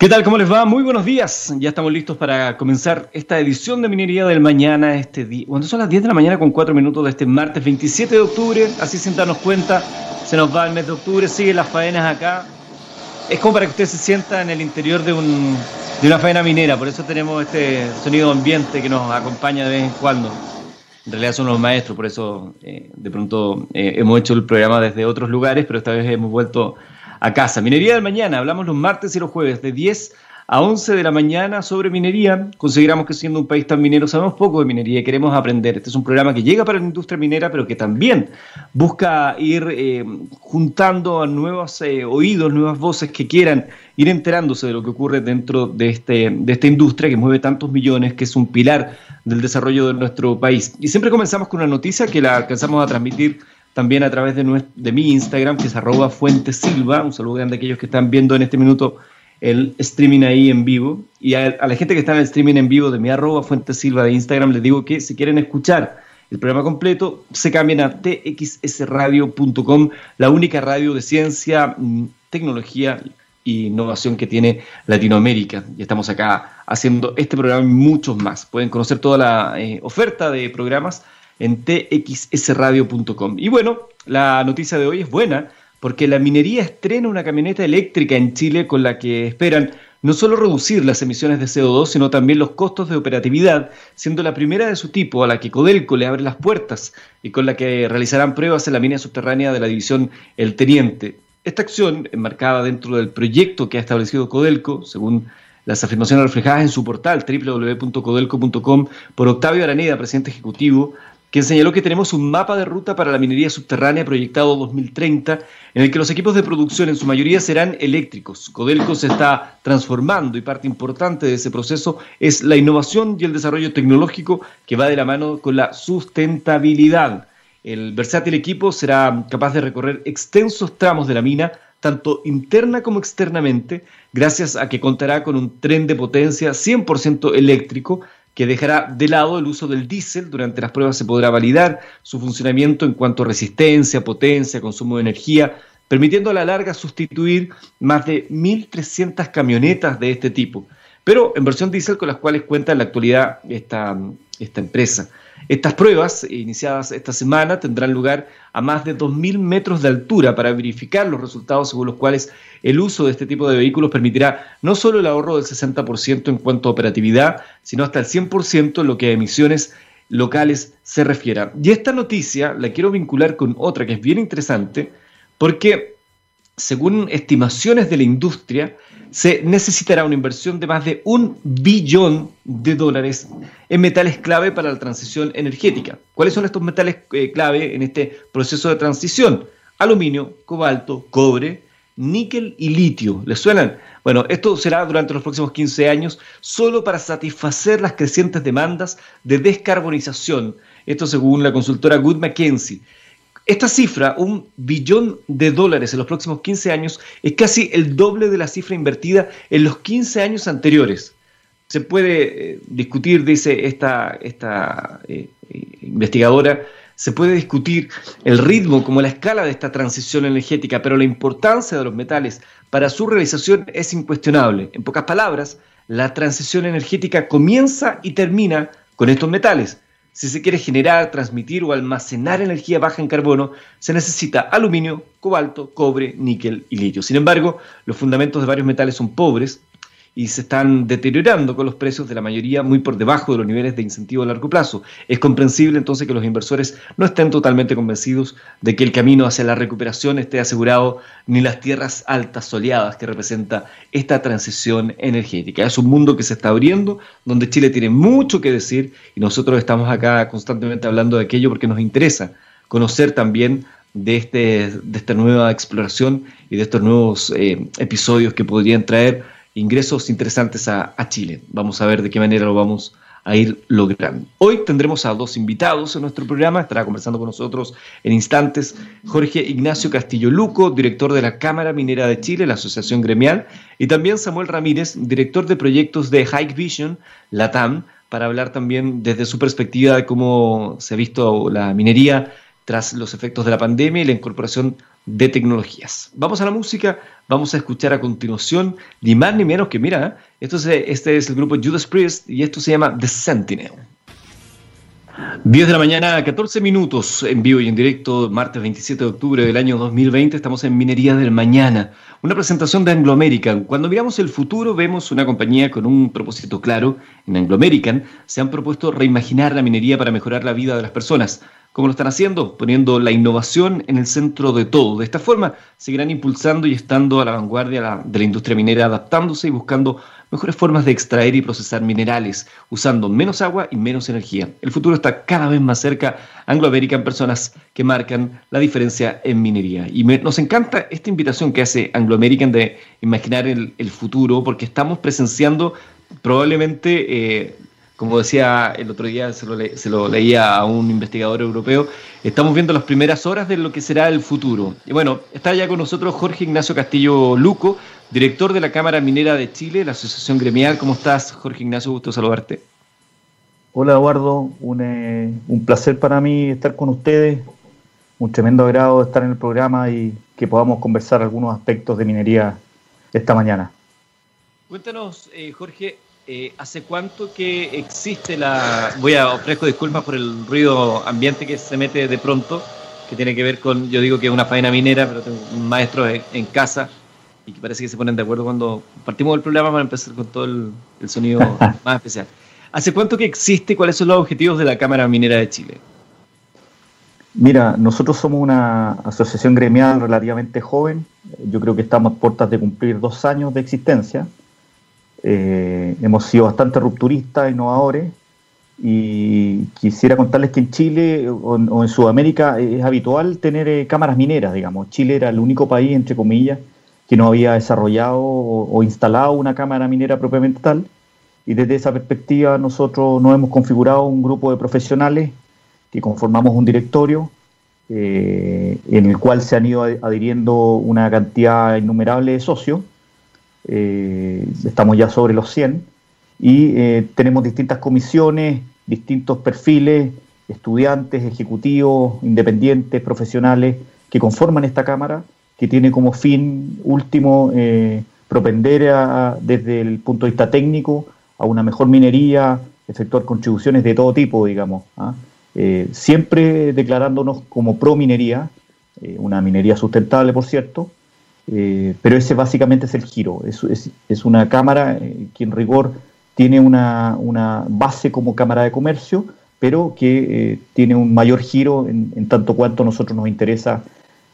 ¿Qué tal? ¿Cómo les va? Muy buenos días. Ya estamos listos para comenzar esta edición de Minería del Mañana, este día. Cuando son las 10 de la mañana con 4 minutos de este martes 27 de octubre, así sin darnos cuenta, se nos va el mes de octubre, siguen las faenas acá. Es como para que usted se sienta en el interior de, un, de una faena minera, por eso tenemos este sonido ambiente que nos acompaña de vez en cuando. En realidad son los maestros, por eso eh, de pronto eh, hemos hecho el programa desde otros lugares, pero esta vez hemos vuelto a casa. Minería del mañana, hablamos los martes y los jueves de 10 a 11 de la mañana sobre minería. Consideramos que siendo un país tan minero sabemos poco de minería y queremos aprender. Este es un programa que llega para la industria minera, pero que también busca ir eh, juntando a nuevos eh, oídos, nuevas voces que quieran ir enterándose de lo que ocurre dentro de, este, de esta industria que mueve tantos millones, que es un pilar del desarrollo de nuestro país. Y siempre comenzamos con una noticia que la alcanzamos a transmitir también a través de, de mi Instagram, que es arroba Silva. Un saludo grande a aquellos que están viendo en este minuto el streaming ahí en vivo. Y a, la gente que está en el streaming en vivo de mi arroba Silva de Instagram, les digo que si quieren escuchar el programa completo, se cambien a txsradio.com, la única radio de ciencia, mm, tecnología e innovación que tiene Latinoamérica. Y estamos acá haciendo este programa y muchos más. Pueden conocer toda la eh, oferta de programas en txsradio.com. Y bueno, la noticia de hoy es buena porque la minería estrena una camioneta eléctrica en Chile con la que esperan no solo reducir las emisiones de CO2, sino también los costos de operatividad, siendo la primera de su tipo a la que Codelco le abre las puertas y con la que realizarán pruebas en la mina subterránea de la división El Teniente. Esta acción, enmarcada dentro del proyecto que ha establecido Codelco, según las afirmaciones reflejadas en su portal www.codelco.com por Octavio Araneda, presidente ejecutivo, que señaló que tenemos un mapa de ruta para la minería subterránea proyectado 2030, en el que los equipos de producción en su mayoría serán eléctricos. Codelco se está transformando y parte importante de ese proceso es la innovación y el desarrollo tecnológico que va de la mano con la sustentabilidad. El versátil equipo será capaz de recorrer extensos tramos de la mina, tanto interna como externamente, gracias a que contará con un tren de potencia 100% eléctrico que dejará de lado el uso del diésel. Durante las pruebas se podrá validar su funcionamiento en cuanto a resistencia, potencia, consumo de energía, permitiendo a la larga sustituir más de 1.300 camionetas de este tipo, pero en versión diésel con las cuales cuenta en la actualidad esta, esta empresa. Estas pruebas, iniciadas esta semana, tendrán lugar a más de 2.000 metros de altura para verificar los resultados según los cuales el uso de este tipo de vehículos permitirá no solo el ahorro del 60% en cuanto a operatividad, sino hasta el 100% en lo que a emisiones locales se refiera. Y esta noticia la quiero vincular con otra que es bien interesante, porque según estimaciones de la industria, se necesitará una inversión de más de un billón de dólares en metales clave para la transición energética. ¿Cuáles son estos metales eh, clave en este proceso de transición? Aluminio, cobalto, cobre, níquel y litio. ¿Les suenan? Bueno, esto será durante los próximos 15 años solo para satisfacer las crecientes demandas de descarbonización. Esto según la consultora Good Mackenzie. Esta cifra, un billón de dólares en los próximos 15 años, es casi el doble de la cifra invertida en los 15 años anteriores. Se puede eh, discutir, dice esta, esta eh, investigadora, se puede discutir el ritmo como la escala de esta transición energética, pero la importancia de los metales para su realización es incuestionable. En pocas palabras, la transición energética comienza y termina con estos metales. Si se quiere generar, transmitir o almacenar energía baja en carbono, se necesita aluminio, cobalto, cobre, níquel y litio. Sin embargo, los fundamentos de varios metales son pobres y se están deteriorando con los precios de la mayoría muy por debajo de los niveles de incentivo a largo plazo. Es comprensible entonces que los inversores no estén totalmente convencidos de que el camino hacia la recuperación esté asegurado ni las tierras altas soleadas que representa esta transición energética. Es un mundo que se está abriendo, donde Chile tiene mucho que decir y nosotros estamos acá constantemente hablando de aquello porque nos interesa conocer también de, este, de esta nueva exploración y de estos nuevos eh, episodios que podrían traer ingresos interesantes a, Chile. Vamos a ver de qué manera lo vamos a ir logrando. Hoy tendremos a dos invitados en nuestro programa. Estará conversando con nosotros en instantes Jorge Ignacio Castillo Luco, director de la Cámara Minera de Chile, la Asociación Gremial, y también Samuel Ramírez, director de proyectos de Hike Vision, LATAM, para hablar también desde su perspectiva de cómo se ha visto la minería tras los efectos de la pandemia y la incorporación de tecnologías. Vamos a la música, vamos a escuchar a continuación ni más ni menos que, mira, esto es, este es el grupo Judas Priest y esto se llama The Sentinel. 10 de la mañana, 14 minutos en vivo y en directo, martes 27 de octubre del año 2020. Estamos en Minería del Mañana, una presentación de Anglo American. Cuando miramos el futuro, vemos una compañía con un propósito claro. En Anglo American se han propuesto reimaginar la minería para mejorar la vida de las personas. ¿Cómo lo están haciendo? Poniendo la innovación en el centro de todo. De esta forma, seguirán impulsando y estando a la vanguardia de la industria minera, adaptándose y buscando mejores formas de extraer y procesar minerales, usando menos agua y menos energía. El futuro está cada vez más cerca. Anglo American, personas que marcan la diferencia en minería. Y nos encanta esta invitación que hace Anglo American de imaginar el, futuro, porque estamos presenciando probablemente... Eh, como decía el otro día, se lo, se lo, leía a un investigador europeo, estamos viendo las primeras horas de lo que será el futuro. Y bueno, está ya con nosotros Jorge Ignacio Castillo Luco, director de la Cámara Minera de Chile, la Asociación Gremial. ¿Cómo estás, Jorge Ignacio? Gusto saludarte. Hola, Eduardo. Un, eh, un placer para mí estar con ustedes. Un tremendo agrado estar en el programa y que podamos conversar algunos aspectos de minería esta mañana. Cuéntanos, eh, Jorge, eh, ¿hace cuánto que existe la... Voy a ofrezco disculpas por el ruido ambiente que se mete de pronto, que tiene que ver con, yo digo que es una faena minera, pero tengo un maestro en casa y que parece que se ponen de acuerdo cuando partimos del programa para empezar con todo el, sonido más especial. ¿Hace cuánto que existe? ¿Cuáles son los objetivos de la Cámara Minera de Chile? Mira, nosotros somos una asociación gremial relativamente joven. Yo creo que estamos a puertas de cumplir dos años de existencia. Eh, hemos sido bastante rupturistas, innovadores. Y quisiera contarles que en Chile o, en Sudamérica es habitual tener eh, cámaras mineras, digamos. Chile era el único país, entre comillas, que no había desarrollado o, instalado una cámara minera propiamente tal. Y desde esa perspectiva nosotros nos hemos configurado un grupo de profesionales que conformamos un directorio eh, en el cual se han ido adhiriendo una cantidad innumerable de socios. Eh, estamos ya sobre los 100 y eh, tenemos distintas comisiones, distintos perfiles, estudiantes, ejecutivos, independientes, profesionales que conforman esta cámara que tiene como fin último eh, propender desde el punto de vista técnico a una mejor minería, efectuar contribuciones de todo tipo, digamos. ¿ah? Siempre declarándonos como pro minería, una minería sustentable, por cierto, pero ese básicamente es el giro. Es, una cámara que en rigor tiene una, base como cámara de comercio, pero que tiene un mayor giro en, tanto cuanto a nosotros nos interesa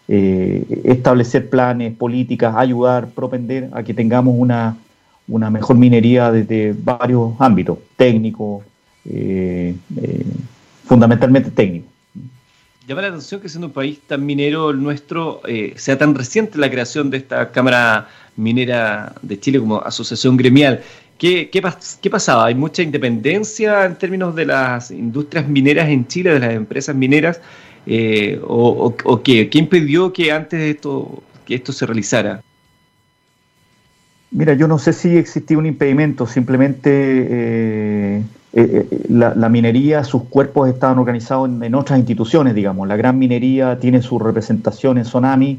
eh, establecer planes, políticas, ayudar, propender a que tengamos una, mejor minería desde varios ámbitos, técnico, eh, eh, fundamentalmente técnico. Llama la atención que siendo un país tan minero el nuestro, sea tan reciente la creación de esta Cámara Minera de Chile como asociación gremial. ¿Qué, qué, pasaba? ¿Hay mucha independencia en términos de las industrias mineras en Chile, de las empresas mineras? Eh, o, qué? ¿Qué impidió que antes de esto, que esto se realizara? Mira, yo no sé si existía un impedimento, simplemente eh, eh, la, minería, sus cuerpos estaban organizados en, otras instituciones, digamos. La gran minería tiene su representación en Sonami,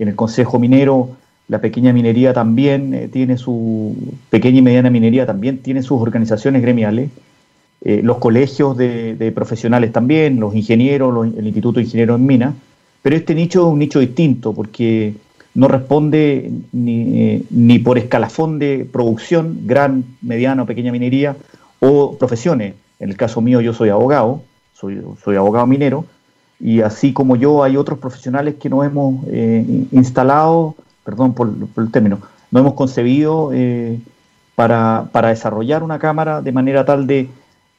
en el Consejo Minero, la pequeña minería también tiene su, pequeña y mediana minería también tiene sus organizaciones gremiales. Eh, los colegios de, profesionales también, los ingenieros, el Instituto de Ingenieros en Minas, pero este nicho es un nicho distinto porque no responde ni, ni por escalafón de producción, gran, mediana o pequeña minería, o profesiones. En el caso mío yo soy abogado, soy, soy abogado minero, y así como yo hay otros profesionales que nos hemos eh, instalado, perdón por, el término, nos hemos concebido eh, para, para desarrollar una cámara de manera tal de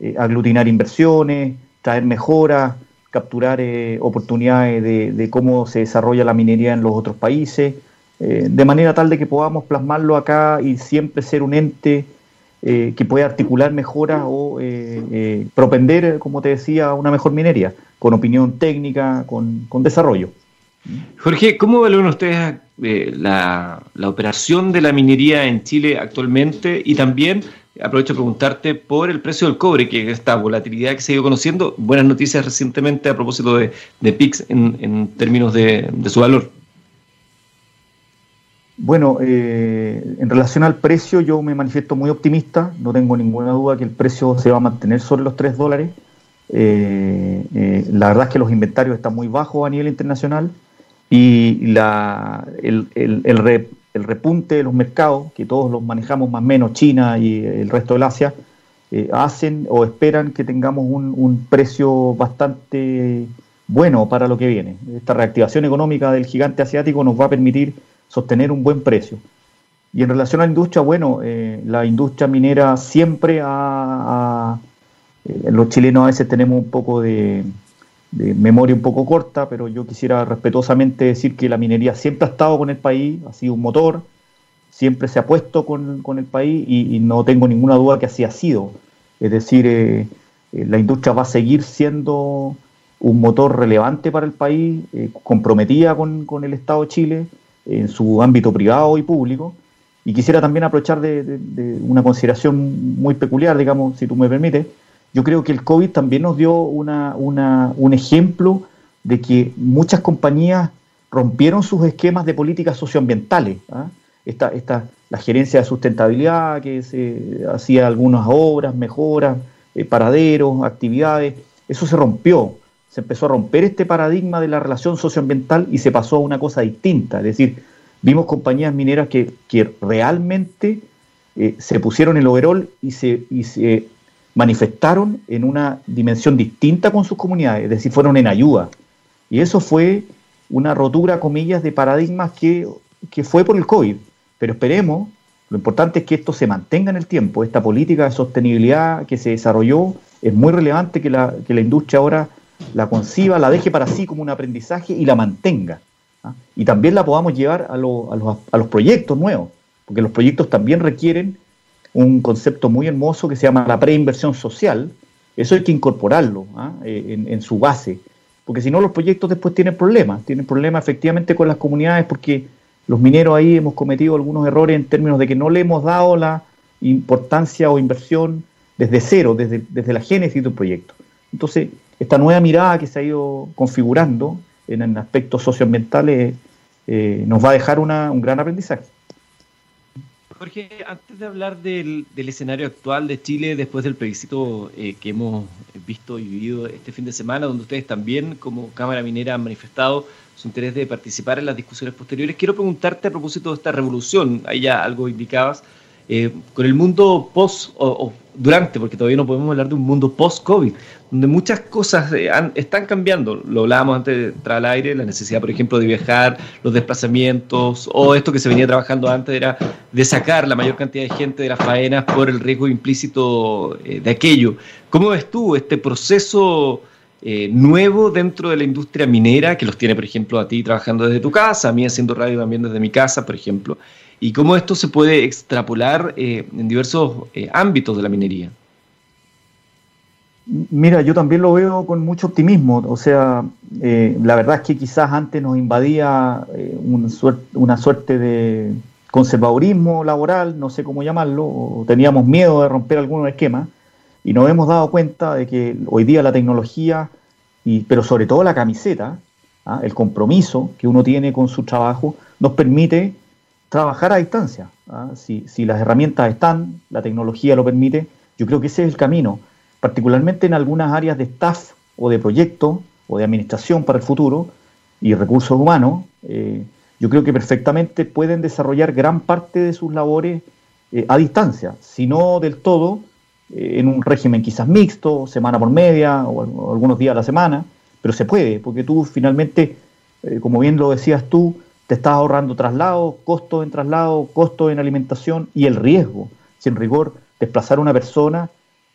eh, aglutinar inversiones, traer mejoras, capturar eh, oportunidades de, cómo se desarrolla la minería en los otros países, de manera tal de que podamos plasmarlo acá y siempre ser un ente que pueda articular mejoras o propender, como te decía, a una mejor minería, con opinión técnica, con, desarrollo. Jorge, ¿cómo valoran ustedes la, la operación de la minería en Chile actualmente y también aprovecho de preguntarte por el precio del cobre, que esta volatilidad que se ha ido conociendo, buenas noticias recientemente a propósito de, de PIX en, términos de, su valor. Bueno, eh, en relación al precio yo me manifiesto muy optimista, no tengo ninguna duda que el precio se va a mantener sobre los 3 dólares. Eh, eh, la verdad es que los inventarios están muy bajos a nivel internacional y la, el, repunte de los mercados, que todos los manejamos más o menos, China y el resto del Asia, hacen o esperan que tengamos un precio bastante bueno para lo que viene. Esta reactivación económica del gigante asiático nos va a permitir sostener un buen precio. Y en relación a la industria, bueno, eh, la industria minera siempre ha, eh, los chilenos a veces tenemos un poco de, memoria un poco corta, pero yo quisiera respetuosamente decir que la minería siempre ha estado con el país, ha sido un motor, siempre se ha puesto con, el país y, no tengo ninguna duda que así ha sido. Es decir, eh, la industria va a seguir siendo un motor relevante para el país, comprometida con, con el Estado de Chile en su ámbito privado y público. Y quisiera también aprovechar de, una consideración muy peculiar, digamos, si tú me permites. Yo creo que el COVID también nos dio una, un ejemplo de que muchas compañías rompieron sus esquemas de políticas socioambientales. ¿ah? Esta, esta, la gerencia de sustentabilidad, que se hacía algunas obras, mejoras, eh, paraderos, actividades, eso se rompió se empezó a romper este paradigma de la relación socioambiental y se pasó a una cosa distinta. Es decir, vimos compañías mineras que, realmente eh, se pusieron el overall y se, y se manifestaron en una dimensión distinta con sus comunidades, es decir, fueron en ayuda. Y eso fue una rotura, comillas, de paradigmas que, fue por el COVID. Pero esperemos, lo importante es que esto se mantenga en el tiempo, esta política de sostenibilidad que se desarrolló, es muy relevante que la, que la industria ahora la conciba, la deje para sí como un aprendizaje y la mantenga. ¿ah? Y también la podamos llevar a, los, proyectos nuevos, porque los proyectos también requieren un concepto muy hermoso que se llama la preinversión social. Eso hay que incorporarlo ¿ah? eh, en, su base, porque si no los proyectos después tienen problemas, tienen problemas efectivamente con las comunidades porque los mineros ahí hemos cometido algunos errores en términos de que no le hemos dado la importancia o inversión desde cero, desde, desde la génesis de un proyecto. Entonces, esta nueva mirada que se ha ido configurando en, aspectos socioambientales eh, nos va a dejar un gran aprendizaje. Jorge, antes de hablar del, escenario actual de Chile después del plebiscito eh, que hemos visto y vivido este fin de semana, donde ustedes también como Cámara Minera han manifestado su interés de participar en las discusiones posteriores, quiero preguntarte a propósito de esta revolución, ahí ya algo indicabas, eh, con el mundo post o, durante, porque todavía no podemos hablar de un mundo post-COVID, donde muchas cosas eh, están cambiando. Lo hablábamos antes de al aire, la necesidad, por ejemplo, de viajar, los desplazamientos, o esto que se venía trabajando antes era de sacar la mayor cantidad de gente de las faenas por el riesgo implícito eh, de aquello. ¿Cómo ves tú este proceso? nuevo dentro de la industria minera, que los tiene, por ejemplo, a ti trabajando desde tu casa, a mí haciendo radio también desde mi casa, por ejemplo, y cómo esto se puede extrapolar eh, en diversos eh, ámbitos de la minería. Mira, yo también lo veo con mucho optimismo. O sea, eh, la verdad es que quizás antes nos invadía una suerte de conservadurismo laboral, no sé cómo llamarlo, o teníamos miedo de romper algunos esquemas, y nos hemos dado cuenta de que hoy día la tecnología, y, pero sobre todo la camiseta, ¿ah? el compromiso que uno tiene con su trabajo, nos permite trabajar a distancia. ¿ah? Si, las herramientas están, la tecnología lo permite, yo creo que ese es el camino, particularmente en algunas áreas de staff o de proyecto o de administración para el futuro y recursos humanos, eh, yo creo que perfectamente pueden desarrollar gran parte de sus labores eh, a distancia, si no del todo, eh, en un régimen quizás mixto, semana por media o, algunos días a la semana, pero se puede, porque tú finalmente, como bien lo decías tú, te estás ahorrando traslado, costos en traslado, costos en alimentación y el riesgo. sin rigor, desplazar a una persona,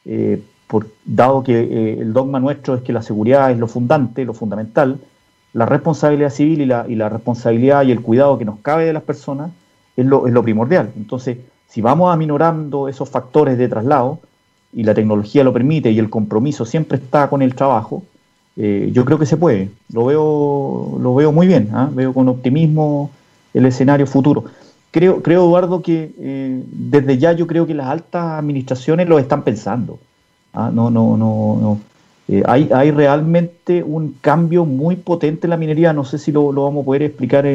eh, por, dado que eh, el dogma nuestro es que la seguridad es lo fundante, lo fundamental, la responsabilidad civil y la, y la responsabilidad y el cuidado que nos cabe de las personas es lo, es lo primordial. Entonces, si vamos aminorando esos factores de traslado, y la tecnología lo permite y el compromiso siempre está con el trabajo, eh, yo creo que se puede. Lo veo, lo veo muy bien, ¿ah? veo con optimismo el escenario futuro. Creo, creo Eduardo, que eh, desde ya yo creo que las altas administraciones lo están pensando. ¿ah? No, no, no, no. Eh, hay, hay realmente un cambio muy potente en la minería. No sé si lo, vamos a poder explicar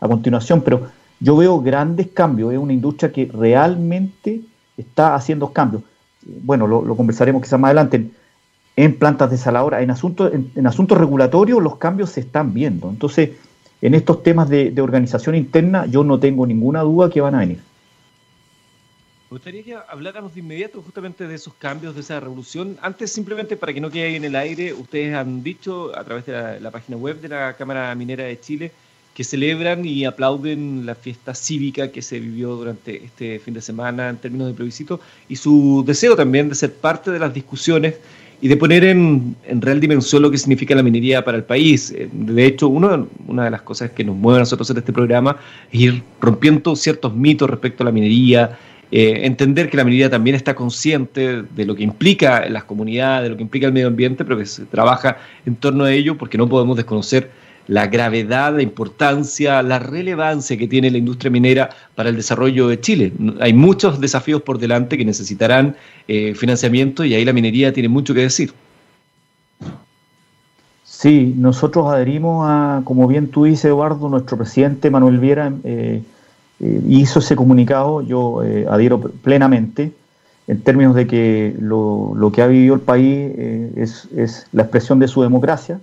a continuación, pero yo veo grandes cambios, es una industria que realmente está haciendo cambios. Bueno, lo, conversaremos quizás más adelante. En, plantas desaladoras, en asuntos, en, asuntos regulatorios, los cambios se están viendo. Entonces, en estos temas de organización interna, yo no tengo ninguna duda que van a venir. Me gustaría que habláramos de inmediato justamente de esos cambios, de esa revolución. Antes, simplemente para que no quede ahí en el aire, ustedes han dicho a través de la, página web de la Cámara Minera de Chile que celebran y aplauden la fiesta cívica que se vivió durante este fin de semana en términos de plebiscito y su deseo también de ser parte de las discusiones y de poner en, real dimensión lo que significa la minería para el país. Eh, de hecho, uno, una de las cosas que nos mueve a nosotros en este programa es ir rompiendo ciertos mitos respecto a la minería, eh, entender que la minería también está consciente de lo que implica las comunidades, de lo que implica el medio ambiente, pero que se trabaja en torno a ello porque no podemos desconocer la gravedad, la importancia, la relevancia que tiene la industria minera para el desarrollo de Chile. Hay muchos desafíos por delante que necesitarán eh, financiamiento y ahí la minería tiene mucho que decir. Sí, nosotros adherimos a, como bien tú dices, Eduardo, nuestro presidente Manuel Viera eh, eh, hizo ese comunicado, yo adhiero plenamente, en términos de que lo, que ha vivido el país eh, es, la expresión de su democracia,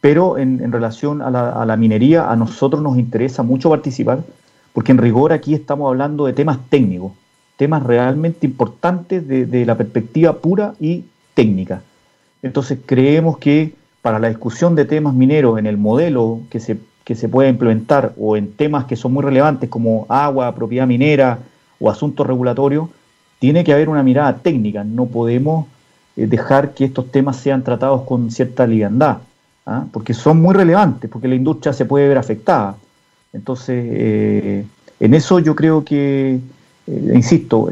pero en, relación a la, minería, a nosotros nos interesa mucho participar, porque en rigor aquí estamos hablando de temas técnicos, temas realmente importantes de la perspectiva pura y técnica. Entonces creemos que para la discusión de temas mineros en el modelo que se que se puede implementar o en temas que son muy relevantes como agua, propiedad minera o asuntos regulatorios, tiene que haber una mirada técnica. No podemos eh, dejar que estos temas sean tratados con cierta liviandad, ¿ah? porque son muy relevantes, porque la industria se puede ver afectada. Entonces, eh, en eso yo creo que, eh, insisto,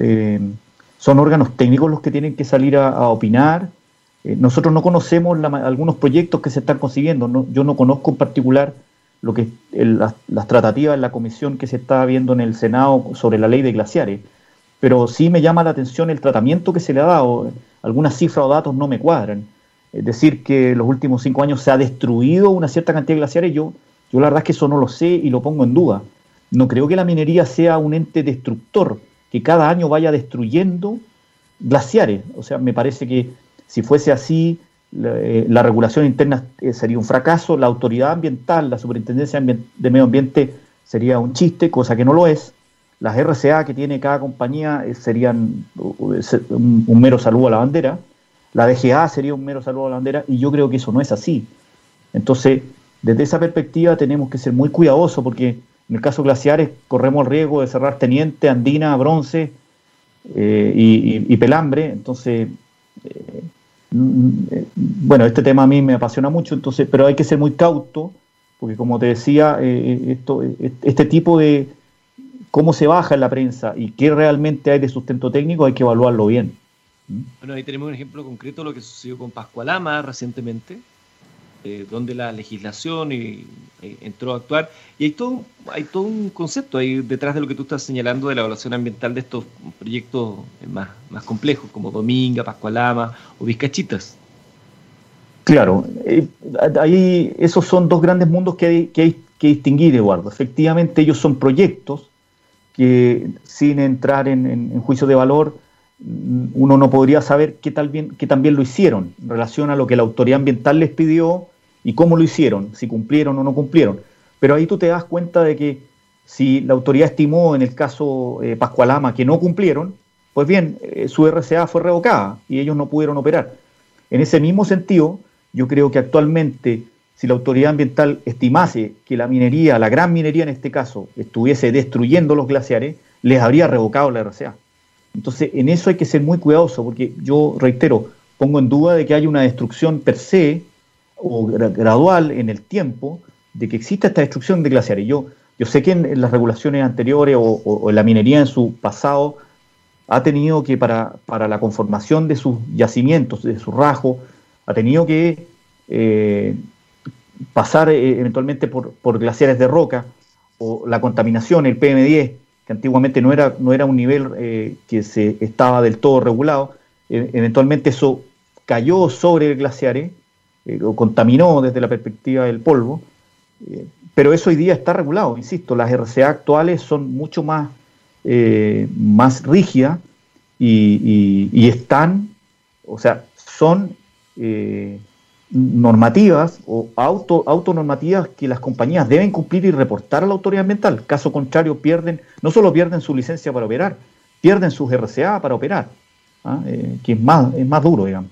son órganos técnicos los que tienen que salir a, opinar. nosotros no conocemos algunos proyectos que se están consiguiendo. yo no conozco en particular lo que las, tratativas en la comisión que se está viendo en el Senado sobre la ley de glaciares. Pero sí me llama la atención el tratamiento que se le ha dado. Algunas cifras o datos no me cuadran. Decir, que los últimos cinco años se ha destruido una cierta cantidad de glaciares. Yo, yo la verdad es que eso no lo sé y lo pongo en duda. No creo que la minería sea un ente destructor que cada año vaya destruyendo glaciares. O sea, me parece que si fuese así, eh, la, regulación interna eh, sería un fracaso, la autoridad ambiental, la superintendencia de medio ambiente sería un chiste, cosa que no lo es. Las RCA que tiene cada compañía eh, serían un, mero saludo a la bandera. La DGA sería un mero saludo a la bandera y yo creo que eso no es así. Entonces, desde esa perspectiva tenemos que ser muy cuidadosos porque en el caso glaciares corremos el riesgo de cerrar Teniente, Andina, Bronce y, Pelambre. Entonces, bueno, este tema a mí me apasiona mucho, entonces, pero hay que ser muy cauto, porque como te decía, eh, eh, esto, eh, este tipo de cómo se baja en la prensa y qué realmente hay de sustento técnico, hay que evaluarlo bien. Bueno, ahí tenemos un ejemplo concreto de lo que sucedió con Pascualama recientemente, eh, donde la legislación eh, entró a actuar. Y hay todo, hay todo un concepto ahí detrás de lo que tú estás señalando de la evaluación ambiental de estos proyectos más, más complejos, como Dominga, Pascualama o Vizcachitas. Claro, eh, ahí esos son dos grandes mundos que hay, que hay que distinguir, Eduardo. Efectivamente, ellos son proyectos que sin entrar en, en juicio de valor, uno no podría saber qué, tal bien, qué tan bien lo hicieron en relación a lo que la autoridad ambiental les pidió y cómo lo hicieron, si cumplieron o no cumplieron. Pero ahí tú te das cuenta de que si la autoridad estimó en el caso eh, Pascualama que no cumplieron, pues bien, eh, su RCA fue revocada y ellos no pudieron operar. En ese mismo sentido, yo creo que actualmente, si la autoridad ambiental estimase que la minería, la gran minería en este caso, estuviese destruyendo los glaciares, les habría revocado la RCA. Entonces, en eso hay que ser muy cuidadoso, porque yo reitero, pongo en duda de que haya una destrucción per se o gradual en el tiempo de que exista esta destrucción de glaciares. Yo, yo sé que en, las regulaciones anteriores o, en la minería en su pasado ha tenido que, para, para la conformación de sus yacimientos, de su rajo, ha tenido que eh, pasar eh, eventualmente por, por, glaciares de roca o la contaminación, el PM10, que antiguamente no era, no era un nivel eh, que se estaba del todo regulado, eventualmente eso cayó sobre glaciares eh, o contaminó desde la perspectiva del polvo, eh, pero eso hoy día está regulado, insisto, las RCA actuales son mucho más, más rígidas y, están, o sea, son normativas o auto, autonormativas que las compañías deben cumplir y reportar a la autoridad ambiental. Caso contrario, pierden, no solo pierden su licencia para operar, pierden sus RCA para operar, ¿ah? eh, que es más, es más duro, digamos.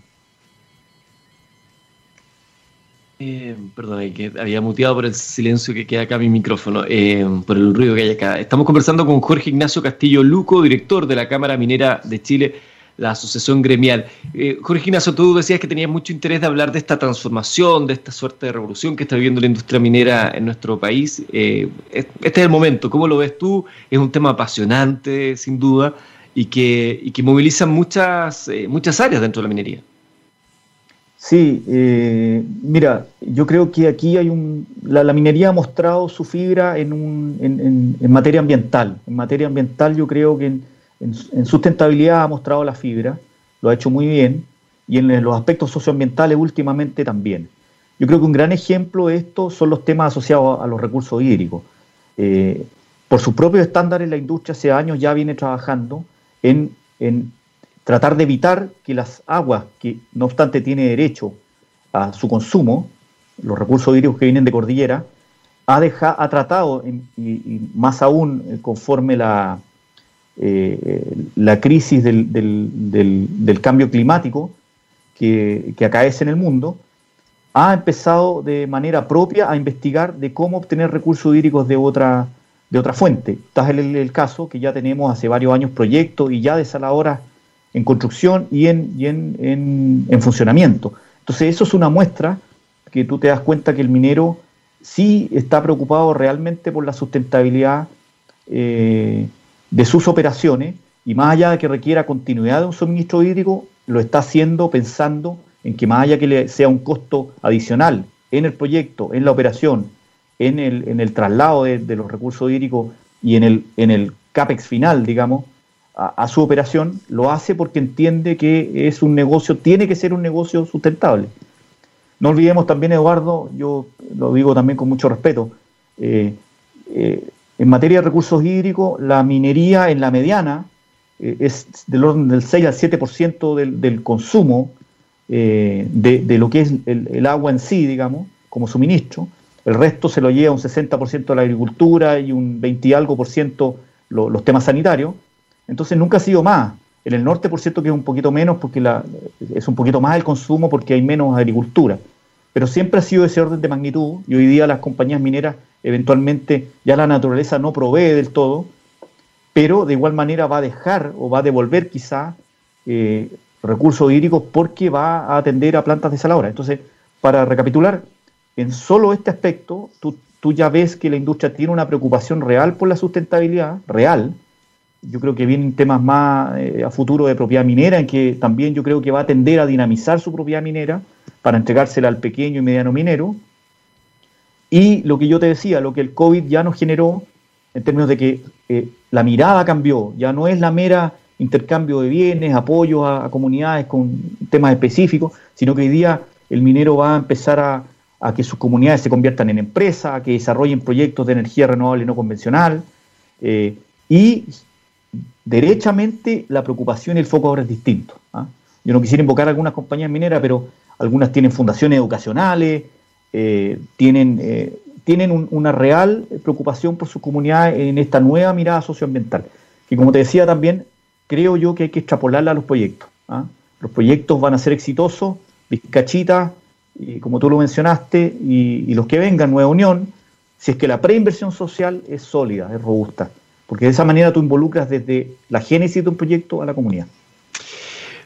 Eh, perdón, había muteado por el silencio que queda acá mi micrófono, eh, por el ruido que hay acá. Estamos conversando con Jorge Ignacio Castillo Luco, director de la Cámara Minera de Chile, la asociación gremial. Eh, Jorge Ignacio, tú decías que tenías mucho interés de hablar de esta transformación, de esta suerte de revolución que está viviendo la industria minera en nuestro país. este es el momento, ¿cómo lo ves tú? Es un tema apasionante, sin duda, y que, y que moviliza muchas, muchas áreas dentro de la minería. Sí, eh, mira, yo creo que aquí hay un. La, minería ha mostrado su fibra en, un, en, materia ambiental. En materia ambiental, yo creo que en, sustentabilidad ha mostrado la fibra, lo ha hecho muy bien, y en los aspectos socioambientales últimamente también. Yo creo que un gran ejemplo de esto son los temas asociados a, los recursos hídricos. Eh, por sus propios estándares, la industria hace años ya viene trabajando en, en tratar de evitar que las aguas, que no obstante tiene derecho a su consumo, los recursos hídricos que vienen de cordillera, ha, dejado, ha tratado, y, más aún eh, conforme la, eh, la crisis del, cambio climático que, que acaece en el mundo, ha empezado de manera propia a investigar de cómo obtener recursos hídricos de otra, de otra fuente. Está el, el caso que ya tenemos hace varios años proyectos y ya desaladoras en construcción y en, en, funcionamiento. Entonces eso es una muestra que tú te das cuenta que el minero sí está preocupado realmente por la sustentabilidad eh, de sus operaciones y más allá de que requiera continuidad de un suministro hídrico, lo está haciendo pensando en que más allá que le sea un costo adicional en el proyecto, en la operación, en el, en el traslado de, los recursos hídricos y en el, en el CAPEX final, digamos, a, su operación, lo hace porque entiende que es un negocio, tiene que ser un negocio sustentable. No olvidemos también, Eduardo, yo lo digo también con mucho respeto, eh, eh, en materia de recursos hídricos, la minería en la mediana eh, es del orden del 6 al 7% del, del consumo de, lo que es el, agua en sí, digamos, como suministro. El resto se lo lleva un 60% de la agricultura y un 20 y algo por ciento los temas sanitarios. Entonces nunca ha sido más. En el norte, por cierto, que es un poquito menos porque la, es un poquito más el consumo porque hay menos agricultura. Pero siempre ha sido ese orden de magnitud y hoy día las compañías mineras eventualmente ya la naturaleza no provee del todo, pero de igual manera va a dejar o va a devolver quizá eh, recursos hídricos porque va a atender a plantas desaladoras. Entonces, para recapitular, en solo este aspecto, tú, tú ya ves que la industria tiene una preocupación real por la sustentabilidad, real, yo creo que vienen temas más eh, a futuro de propiedad minera, en que también yo creo que va a tender a dinamizar su propiedad minera para entregársela al pequeño y mediano minero. Y lo que yo te decía, lo que el COVID ya nos generó, en términos de que eh, la mirada cambió, ya no es la mera intercambio de bienes, apoyo a, comunidades con temas específicos, sino que hoy día el minero va a empezar a, a que sus comunidades se conviertan en empresas, a que desarrollen proyectos de energía renovable no convencional. Eh, y derechamente la preocupación y el foco ahora es distinto. ¿ah? Yo no quisiera invocar algunas compañías mineras, pero algunas tienen fundaciones educacionales, eh, tienen, eh, tienen una real preocupación por su comunidad en esta nueva mirada socioambiental, que como te decía también, creo yo que hay que extrapolarla a los proyectos. ¿ah? Los proyectos van a ser exitosos, Vizcachita, y como tú lo mencionaste, y, y los que vengan, Nueva Unión, si es que la preinversión social es sólida, es robusta porque de esa manera tú involucras desde la génesis de un proyecto a la comunidad.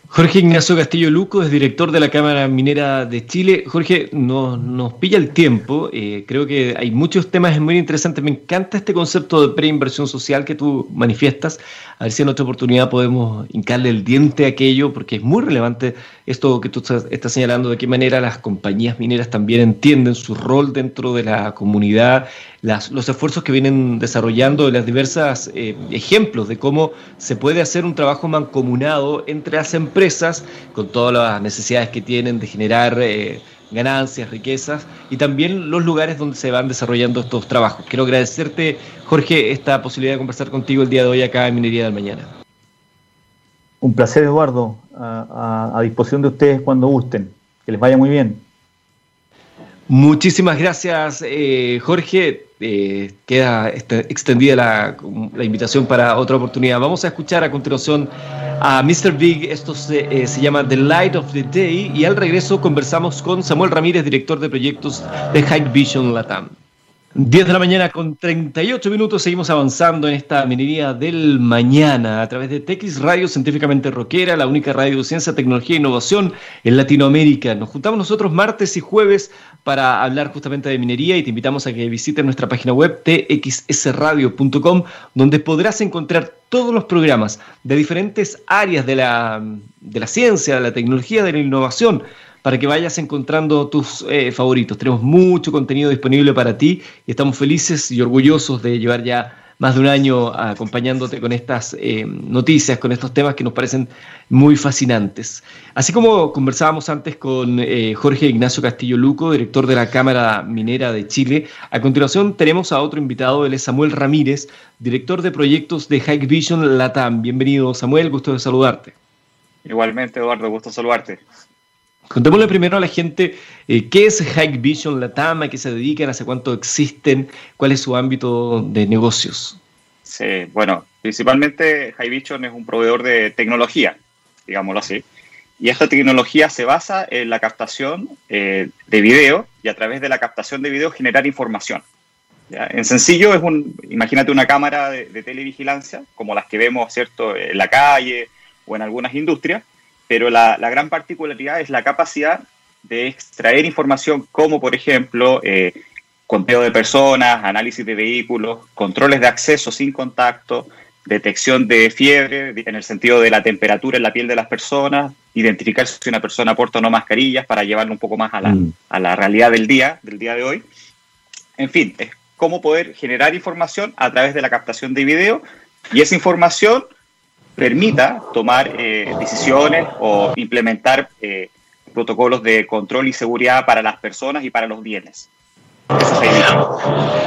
Jorge Ignacio Castillo Luco es director de la Cámara Minera de Chile. Jorge, nos, nos pilla el tiempo. Eh, creo que hay muchos temas muy interesantes. Me encanta este concepto de preinversión social que tú manifiestas. A ver si en otra oportunidad podemos hincarle el diente a aquello, porque es muy relevante esto que tú estás, señalando, de qué manera las compañías mineras también entienden su rol dentro de la comunidad, los esfuerzos que vienen desarrollando, los diversos eh, ejemplos de cómo se puede hacer un trabajo mancomunado entre las empresas con todas las necesidades que tienen de generar... Eh, ganancias, riquezas y también los lugares donde se van desarrollando estos trabajos. Quiero agradecerte, Jorge, esta posibilidad de conversar contigo el día de hoy acá en Minería del Mañana. Un placer, Eduardo, a, disposición de ustedes cuando gusten. Que les vaya muy bien. Muchísimas gracias, eh, Jorge. Eh, queda extendida la, invitación para otra oportunidad. Vamos a escuchar a continuación a Mr. Big. Esto se, eh, se, llama The Light of the Day. Y al regreso conversamos con Samuel Ramírez, director de proyectos de High Vision Latam. 10 de la mañana con 38 minutos seguimos avanzando en esta minería del mañana a través de TX Radio Científicamente Rockera, la única radio de ciencia, tecnología e innovación en Latinoamérica. Nos juntamos nosotros martes y jueves para hablar justamente de minería y te invitamos a que visites nuestra página web txsradio.com donde podrás encontrar todos los programas de diferentes áreas de la, de la ciencia, de la tecnología, de la innovación para que vayas encontrando tus eh, favoritos. Tenemos mucho contenido disponible para ti y estamos felices y orgullosos de llevar ya más de un año acompañándote con estas eh, noticias, con estos temas que nos parecen muy fascinantes. Así como conversábamos antes con eh, Jorge Ignacio Castillo Luco, director de la Cámara Minera de Chile, a continuación tenemos a otro invitado, él es Samuel Ramírez, director de proyectos de High Vision Latam. Bienvenido Samuel, gusto de saludarte. Igualmente Eduardo, gusto saludarte. Contémosle primero a la gente eh, qué es High Vision Latam, a qué se dedican, hace cuánto existen, cuál es su ámbito de negocios. Sí, bueno, principalmente High Vision es un proveedor de tecnología, digámoslo así. Y esta tecnología se basa en la captación eh, de video y a través de la captación de video generar información. En sencillo, es un, imagínate una cámara de, de televigilancia, como las que vemos ¿cierto? en la calle o en algunas industrias, pero la, gran particularidad es la capacidad de extraer información como, por ejemplo, eh, conteo de personas, análisis de vehículos, controles de acceso sin contacto, detección de fiebre en el sentido de la temperatura en la piel de las personas, identificar si una persona porta o no mascarillas para llevarlo un poco más a la, mm. a la realidad del día, del día de hoy. En fin, es cómo poder generar información a través de la captación de video y esa información permita tomar eh, decisiones o implementar eh, protocolos de control y seguridad para las personas y para los bienes.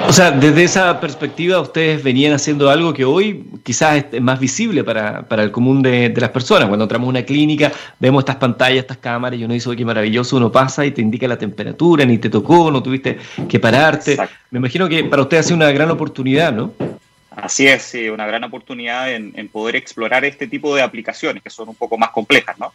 O sea, desde esa perspectiva ustedes venían haciendo algo que hoy quizás es más visible para, el común de, las personas. Cuando entramos a una clínica, vemos estas pantallas, estas cámaras, y uno dice, qué maravilloso, uno pasa y te indica la temperatura, ni te tocó, no tuviste que pararte. Me imagino que para ustedes ha sido una gran oportunidad, ¿no? Así es, sí, una gran oportunidad en, poder explorar este tipo de aplicaciones que son un poco más complejas, ¿no?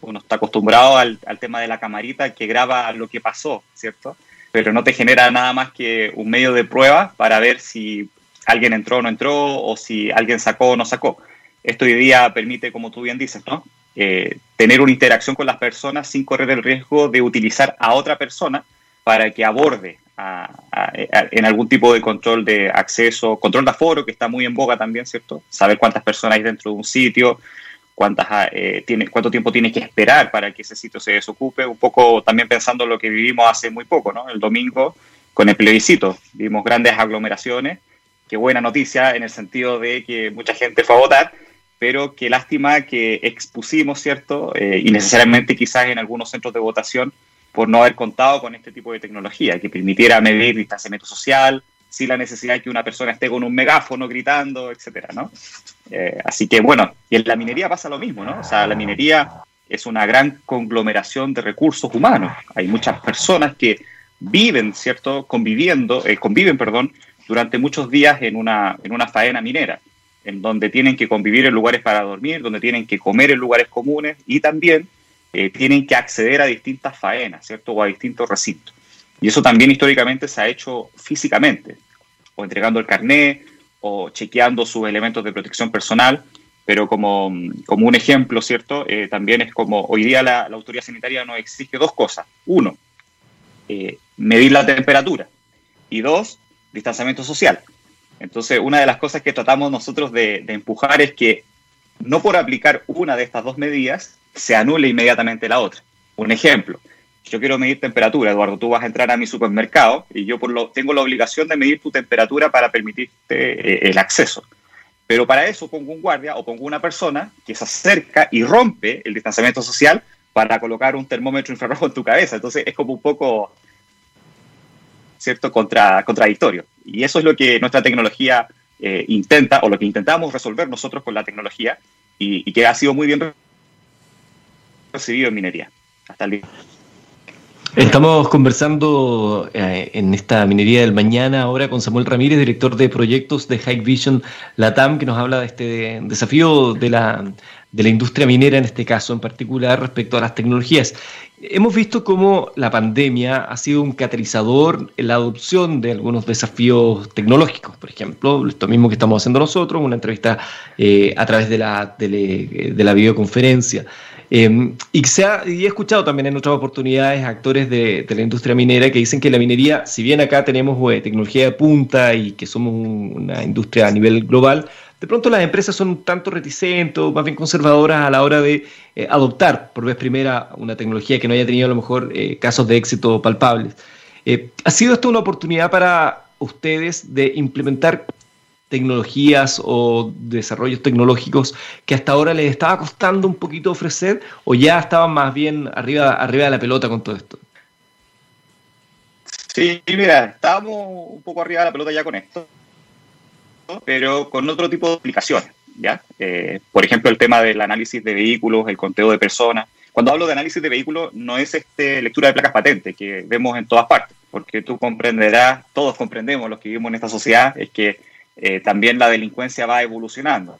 Uno está acostumbrado al, tema de la camarita que graba lo que pasó, ¿cierto? Pero no te genera nada más que un medio de prueba para ver si alguien entró o no entró o si alguien sacó o no sacó. Esto hoy día permite, como tú bien dices, ¿no? Eh, tener una interacción con las personas sin correr el riesgo de utilizar a otra persona para que aborde en algún tipo de control de acceso, control de aforo, que está muy en boga también, ¿cierto? Saber cuántas personas hay dentro de un sitio, cuántas, ah, eh, tiene, cuánto tiempo tienes que esperar para que ese sitio se desocupe, un poco también pensando en lo que vivimos hace muy poco, ¿no? El domingo con el plebiscito, vimos grandes aglomeraciones, qué buena noticia en el sentido de que mucha gente fue a votar, pero qué lástima que expusimos, ¿cierto? Eh, y necesariamente quizás en algunos centros de votación por no haber contado con este tipo de tecnología que permitiera medir distanciamiento social, sin la necesidad de que una persona esté con un megáfono gritando, etcétera, ¿no? Eh, así que bueno, y en la minería pasa lo mismo, ¿no? O sea, la minería es una gran conglomeración de recursos humanos. Hay muchas personas que viven, ¿cierto? Conviviendo, eh, conviven, perdón, durante muchos días en una, en una faena minera, en donde tienen que convivir en lugares para dormir, donde tienen que comer en lugares comunes y también eh, tienen que acceder a distintas faenas, ¿cierto? O a distintos recintos. Y eso también históricamente se ha hecho físicamente, o entregando el carné, o chequeando sus elementos de protección personal, pero como, como un ejemplo, ¿cierto? Eh, también es como hoy día la, autoridad sanitaria nos exige dos cosas. Uno, eh, medir la temperatura. Y dos, distanciamiento social. Entonces, una de las cosas que tratamos nosotros de, de empujar es que no por aplicar una de estas dos medidas se anule inmediatamente la otra. Un ejemplo, yo quiero medir temperatura, Eduardo, tú vas a entrar a mi supermercado y yo por lo, tengo la obligación de medir tu temperatura para permitirte eh, el acceso. Pero para eso pongo un guardia o pongo una persona que se acerca y rompe el distanciamiento social para colocar un termómetro infrarrojo en tu cabeza. Entonces es como un poco, ¿cierto?, Contra, contradictorio. Y eso es lo que nuestra tecnología eh, intenta, o lo que intentamos resolver nosotros con la tecnología, y, que ha sido muy bien recibido en minería hasta. Estamos conversando eh, en esta minería del mañana ahora con Samuel Ramírez, director de proyectos de High Vision Latam, que nos habla de este desafío de la, de la industria minera en este caso en particular respecto a las tecnologías. Hemos visto cómo la pandemia ha sido un catalizador en la adopción de algunos desafíos tecnológicos, por ejemplo, esto mismo que estamos haciendo nosotros, una entrevista eh, a través de la, de la videoconferencia. Em, y, se ha, y, he escuchado también en otras oportunidades actores de, la industria minera que dicen que la minería, si bien acá tenemos eh, tecnología de punta y que somos una industria a nivel global, de pronto las empresas son un tanto reticentes más bien conservadoras a la hora de eh, adoptar por vez primera una tecnología que no haya tenido a lo mejor eh, casos de éxito palpables. ¿Ha sido esto una oportunidad para ustedes de implementar tecnologías o desarrollos tecnológicos que hasta ahora les estaba costando un poquito ofrecer o ya estaban más bien arriba, arriba de la pelota con todo esto? Sí, mira, estábamos un poco arriba de la pelota ya con esto, pero con otro tipo de aplicaciones. ¿ya? Eh, por ejemplo, el tema del análisis de vehículos, el conteo de personas. Cuando hablo de análisis de vehículos, no es este lectura de placas patentes que vemos en todas partes, porque tú comprenderás, todos comprendemos, los que vivimos en esta sociedad, es que eh, también la delincuencia va evolucionando.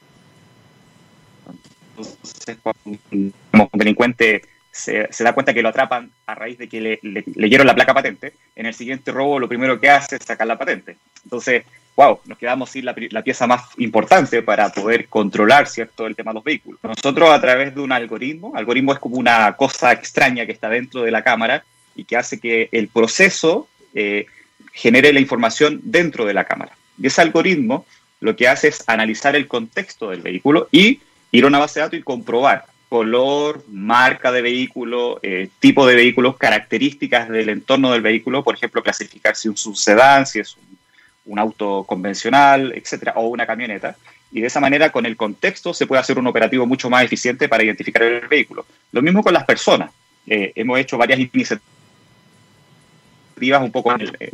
Entonces, cuando un delincuente se, da cuenta que lo atrapan a raíz de que le, leyeron la placa patente, en el siguiente robo lo primero que hace es sacar la patente. Entonces, wow, nos quedamos sin la, pieza más importante para poder controlar ¿cierto? el tema de los vehículos. Nosotros a través de un algoritmo, algoritmo es como una cosa extraña que está dentro de la cámara y que hace que el proceso eh, genere la información dentro de la cámara. Y ese algoritmo lo que hace es analizar el contexto del vehículo y ir a una base de datos y comprobar color, marca de vehículo, eh, tipo de vehículo, características del entorno del vehículo, por ejemplo, clasificar si es un sedán, si es un, auto convencional, etcétera, o una camioneta. Y de esa manera, con el contexto, se puede hacer un operativo mucho más eficiente para identificar el vehículo. Lo mismo con las personas. Eh, hemos hecho varias iniciativas un poco en el eh,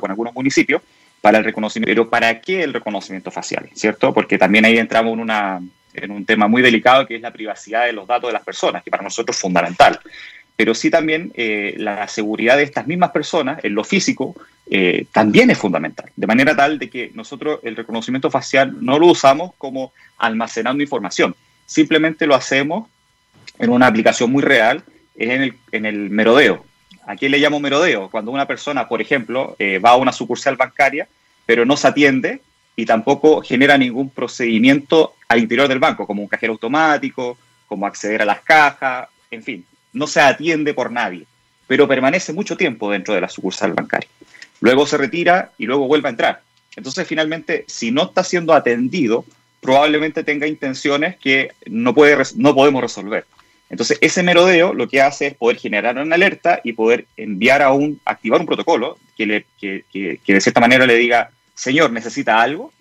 con algunos municipios, para el reconocimiento. Pero ¿para qué el reconocimiento facial? ¿Cierto? Porque también ahí entramos en, una, en un tema muy delicado que es la privacidad de los datos de las personas, que para nosotros es fundamental. Pero sí también eh, la seguridad de estas mismas personas en lo físico eh, también es fundamental. De manera tal de que nosotros el reconocimiento facial no lo usamos como almacenando información. Simplemente lo hacemos en una aplicación muy real, es en el, en el merodeo. ¿A qué le llamo merodeo? Cuando una persona, por ejemplo, eh, va a una sucursal bancaria, pero no se atiende y tampoco genera ningún procedimiento al interior del banco, como un cajero automático, como acceder a las cajas, en fin, no se atiende por nadie, pero permanece mucho tiempo dentro de la sucursal bancaria. Luego se retira y luego vuelve a entrar. Entonces, finalmente, si no está siendo atendido, probablemente tenga intenciones que no, puede, no podemos resolver. Entonces, ese merodeo lo que hace es poder generar una alerta y poder enviar a un, activar un protocolo que, le, que, de cierta manera le diga, señor, ¿necesita algo?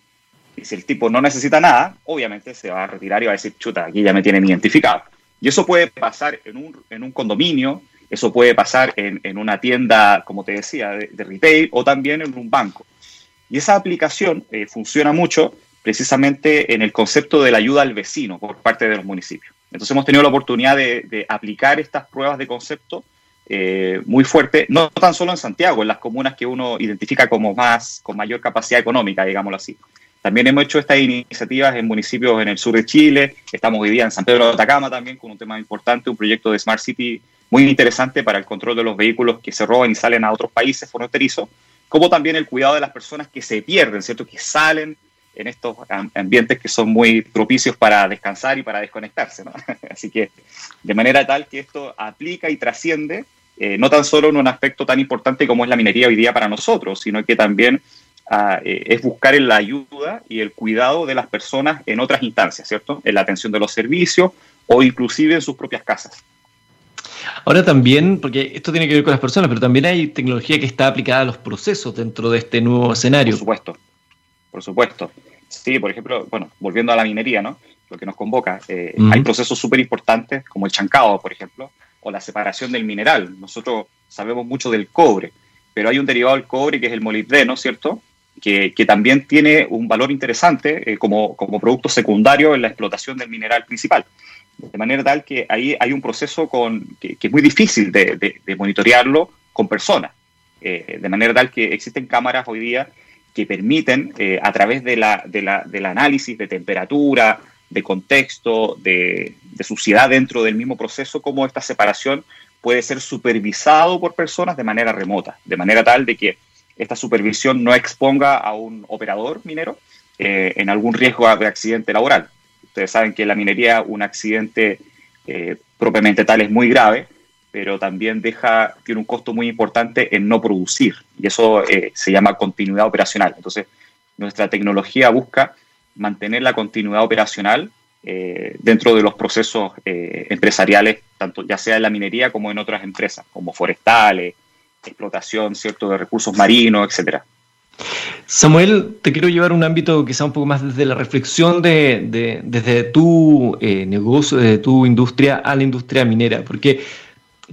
Y si el tipo no necesita nada, obviamente se va a retirar y va a decir, chuta, aquí ya me tienen identificado. Y eso puede pasar en un, en un condominio, eso puede pasar en, en una tienda, como te decía, de, retail o también en un banco. Y esa aplicación eh, funciona mucho precisamente en el concepto de la ayuda al vecino por parte de los municipios. Entonces hemos tenido la oportunidad de, aplicar estas pruebas de concepto eh, muy fuerte, no tan solo en Santiago, en las comunas que uno identifica como más, con mayor capacidad económica, digámoslo así. También hemos hecho estas iniciativas en municipios en el sur de Chile, estamos hoy día en San Pedro de Atacama también con un tema importante, un proyecto de Smart City muy interesante para el control de los vehículos que se roban y salen a otros países fronterizos, como también el cuidado de las personas que se pierden, ¿cierto? Que salen en estos ambientes que son muy propicios para descansar y para desconectarse. Así que de manera tal que esto aplica y trasciende, eh, no tan solo en un aspecto tan importante como es la minería hoy día para nosotros, sino que también ah, eh, es buscar la ayuda y el cuidado de las personas en otras instancias, ¿cierto? En la atención de los servicios o inclusive en sus propias casas. Ahora también, porque esto tiene que ver con las personas, pero también hay tecnología que está aplicada a los procesos dentro de este nuevo escenario. Por supuesto por supuesto. Sí, por ejemplo, bueno, volviendo a la minería, ¿no? lo que nos convoca. Eh, hay procesos súper importantes como el chancado, por ejemplo, o la separación del mineral. Nosotros sabemos mucho del cobre, pero hay un derivado del cobre que es el molibdeno, ¿cierto? Que, que también tiene un valor interesante eh, como, como producto secundario en la explotación del mineral principal. De manera tal que ahí hay un proceso con, que, es muy difícil de, de, monitorearlo con personas. Eh, de manera tal que existen cámaras hoy día que permiten, eh, a través de la, de la, del análisis de temperatura, de contexto, de, suciedad dentro del mismo proceso, cómo esta separación puede ser supervisado por personas de manera remota, de manera tal de que esta supervisión no exponga a un operador minero eh, en algún riesgo de accidente laboral. Ustedes saben que la minería, un accidente eh, propiamente tal es muy grave, pero también deja, tiene un costo muy importante en no producir, y eso eh, se llama continuidad operacional. Entonces, nuestra tecnología busca mantener la continuidad operacional eh, dentro de los procesos empresariales, tanto ya sea en la minería como en otras empresas, como forestales, explotación cierto de recursos marinos, etcétera. Samuel, te quiero llevar un ámbito quizá un poco más desde la reflexión de, desde tu eh, negocio, desde tu industria a la industria minera, porque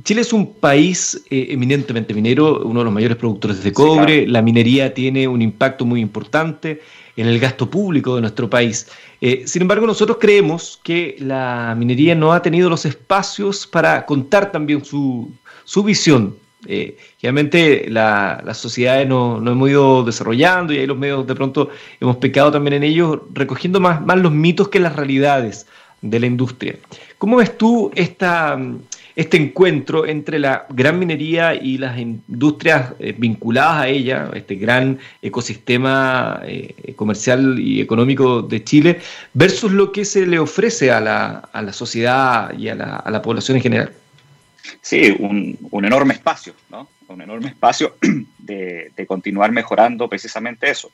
Chile es un país eh, eminentemente minero, uno de los mayores productores de cobre, la minería tiene un impacto muy importante en el gasto público de nuestro país. Eh, sin embargo, nosotros creemos que la minería no ha tenido los espacios para contar también su, su visión eh, realmente la, las sociedades nos no hemos ido desarrollando y ahí los medios de pronto hemos pecado también en ellos, recogiendo más, más los mitos que las realidades de la industria. ¿Cómo ves tú esta, este encuentro entre la gran minería y las industrias eh, vinculadas a ella, este gran ecosistema eh, comercial y económico de Chile, versus lo que se le ofrece a la, a la sociedad y a la, a la población en general? Sí, un, un, enorme espacio, ¿no? Un enorme espacio de, de, continuar mejorando precisamente eso.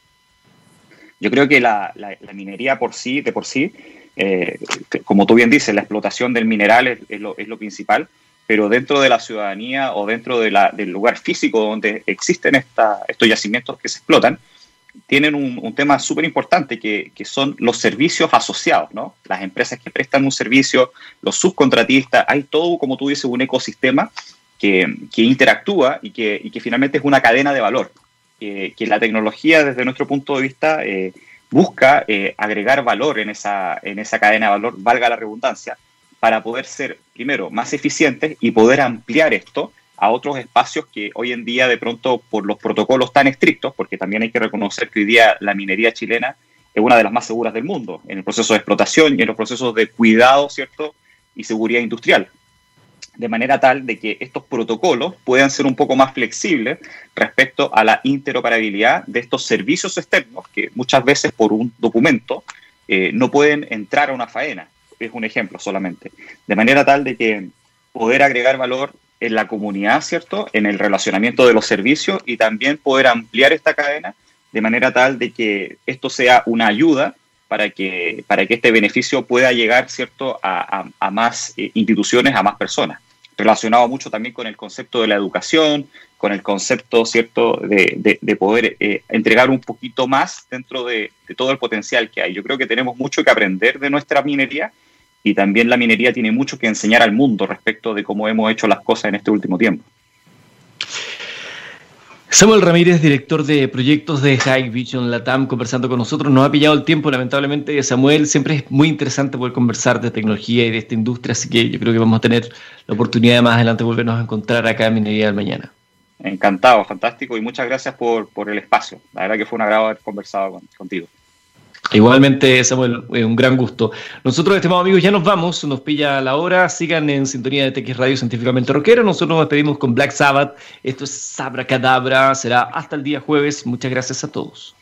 Yo creo que la, la, minería por sí, de por sí, eh, como tú bien dices, la explotación del mineral es, es, lo, es, lo, principal, pero dentro de la ciudadanía o dentro de del lugar físico donde existen esta, estos yacimientos que se explotan, tienen un, un tema súper importante que, que, son los servicios asociados, ¿no? Las empresas que prestan un servicio, los subcontratistas, hay todo, como tú dices, un ecosistema que, que interactúa y que, y que, finalmente es una cadena de valor. que la tecnología, desde nuestro punto de vista, eh, busca eh, agregar valor en esa, en esa cadena de valor, valga la redundancia, para poder ser, primero, más eficientes y poder ampliar esto a otros espacios que hoy en día de pronto por los protocolos tan estrictos, porque también hay que reconocer que hoy día la minería chilena es una de las más seguras del mundo en el proceso de explotación y en los procesos de cuidado, ¿cierto? Y seguridad industrial. De manera tal de que estos protocolos puedan ser un poco más flexibles respecto a la interoperabilidad de estos servicios externos que muchas veces por un documento eh, no pueden entrar a una faena. Es un ejemplo solamente. De manera tal de que poder agregar valor en la comunidad, ¿cierto? En el relacionamiento de los servicios y también poder ampliar esta cadena de manera tal de que esto sea una ayuda para que, para que este beneficio pueda llegar, ¿cierto?, a, a, más eh, instituciones, a más personas. Relacionado mucho también con el concepto de la educación, con el concepto, ¿cierto?, de, de, de poder eh, entregar un poquito más dentro de, de todo el potencial que hay. Yo creo que tenemos mucho que aprender de nuestra minería y también la minería tiene mucho que enseñar al mundo respecto de cómo hemos hecho las cosas en este último tiempo. Samuel Ramírez, director de proyectos de High Vision Latam, conversando con nosotros. Nos ha pillado el tiempo, lamentablemente, Samuel. Siempre es muy interesante poder conversar de tecnología y de esta industria, así que yo creo que vamos a tener la oportunidad de más adelante volvernos a encontrar acá en Minería del Mañana. Encantado, fantástico y muchas gracias por, por el espacio. La verdad que fue un agrado haber conversado con, contigo. Igualmente, Samuel, eh, un gran gusto. Nosotros, estimados amigos, ya nos vamos, nos pilla la hora. Sigan en sintonía de TX Radio Científicamente Rockero. Nosotros nos despedimos con Black Sabbath. Esto es Sabra Cadabra. Será hasta el día jueves. Muchas gracias a todos.